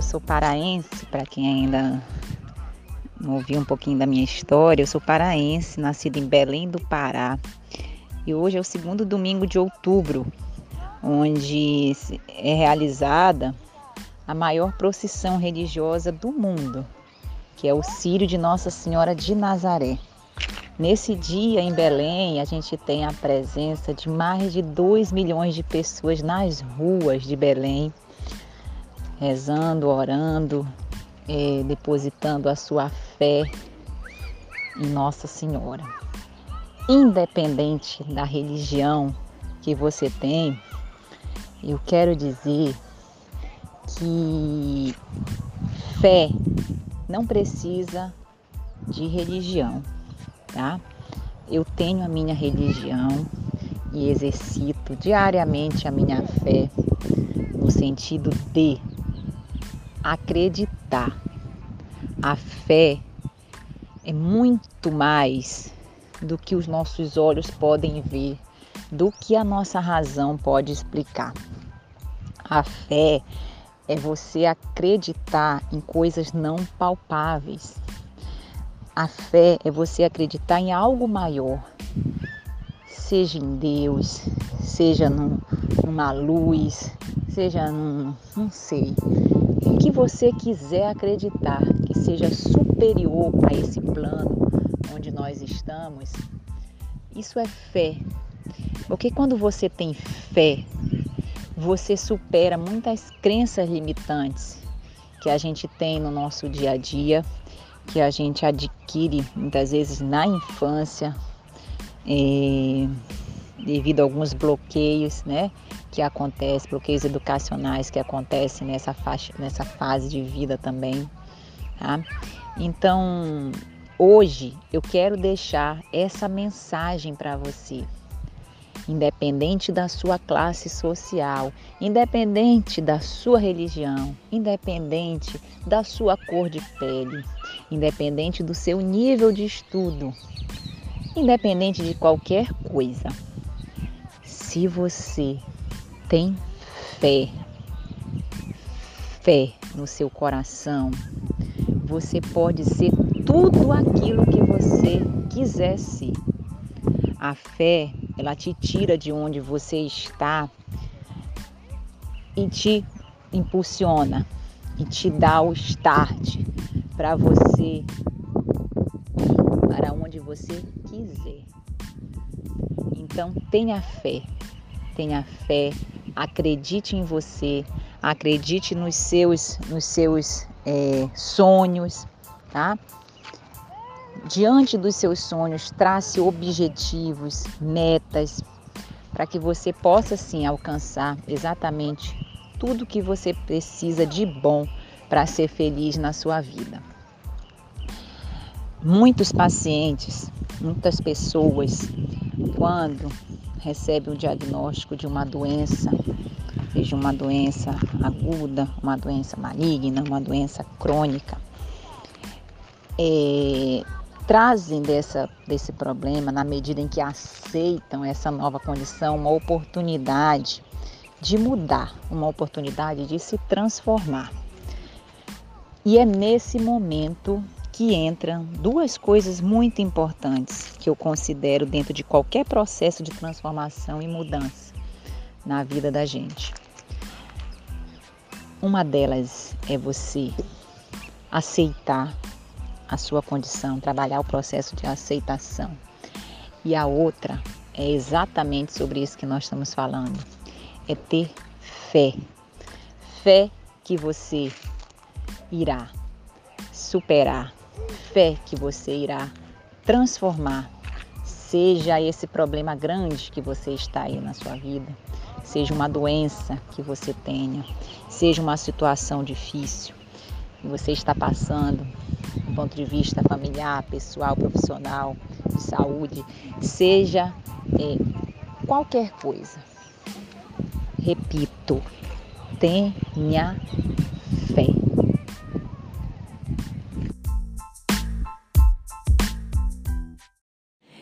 Eu sou paraense, para quem ainda não ouviu um pouquinho da minha história, eu sou paraense, nascida em Belém do Pará. E hoje é o segundo domingo de outubro, onde é realizada a maior procissão religiosa do mundo, que é o Círio de Nossa Senhora de Nazaré. Nesse dia em Belém, a gente tem a presença de mais de 2 milhões de pessoas nas ruas de Belém, rezando, orando, é, depositando a sua fé em Nossa Senhora. Independente da religião que você tem, eu quero dizer que fé não precisa de religião tá? Eu tenho a minha religião e exercito diariamente a minha fé no sentido de acreditar. A fé é muito mais do que os nossos olhos podem ver, do que a nossa razão pode explicar. A fé é você acreditar em coisas não palpáveis, a fé é você acreditar em algo maior, seja em Deus, seja num, numa luz, seja num. não sei. Que você quiser acreditar que seja superior a esse plano onde nós estamos, isso é fé. Porque quando você tem fé, você supera muitas crenças limitantes que a gente tem no nosso dia a dia que a gente adquire muitas vezes na infância, é, devido a alguns bloqueios, né, que acontecem, bloqueios educacionais que acontecem nessa faixa, nessa fase de vida também, tá? Então, hoje eu quero deixar essa mensagem para você independente da sua classe social, independente da sua religião, independente da sua cor de pele, independente do seu nível de estudo, independente de qualquer coisa. Se você tem fé, fé no seu coração, você pode ser tudo aquilo que você quiser ser. A fé ela te tira de onde você está e te impulsiona e te dá o start para você ir para onde você quiser. Então tenha fé, tenha fé, acredite em você, acredite nos seus, nos seus é, sonhos, tá? diante dos seus sonhos, trace objetivos, metas, para que você possa sim alcançar exatamente tudo que você precisa de bom para ser feliz na sua vida. Muitos pacientes, muitas pessoas, quando recebem o diagnóstico de uma doença, seja uma doença aguda, uma doença maligna, uma doença crônica, é, trazem dessa, desse problema, na medida em que aceitam essa nova condição, uma oportunidade de mudar, uma oportunidade de se transformar. E é nesse momento que entram duas coisas muito importantes que eu considero dentro de qualquer processo de transformação e mudança na vida da gente. Uma delas é você aceitar a sua condição, trabalhar o processo de aceitação. E a outra é exatamente sobre isso que nós estamos falando: é ter fé. Fé que você irá superar, fé que você irá transformar, seja esse problema grande que você está aí na sua vida, seja uma doença que você tenha, seja uma situação difícil que você está passando, do ponto de vista familiar, pessoal, profissional, de saúde, seja é, qualquer coisa. Repito, tenha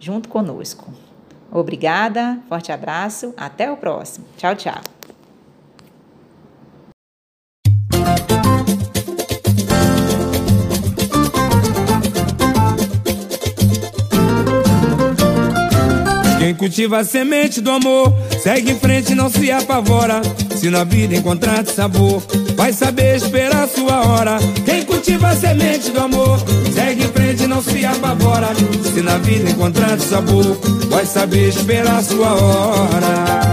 junto conosco. Obrigada, forte abraço, até o próximo. Tchau, tchau. Quem cultiva a semente do amor, segue em frente, não se apavora. Se na vida encontrar sabor, vai saber esperar sua hora. Quem cultiva a semente do amor, segue em frente, não se apavora. Se na vida encontrar sabor, vai saber esperar sua hora.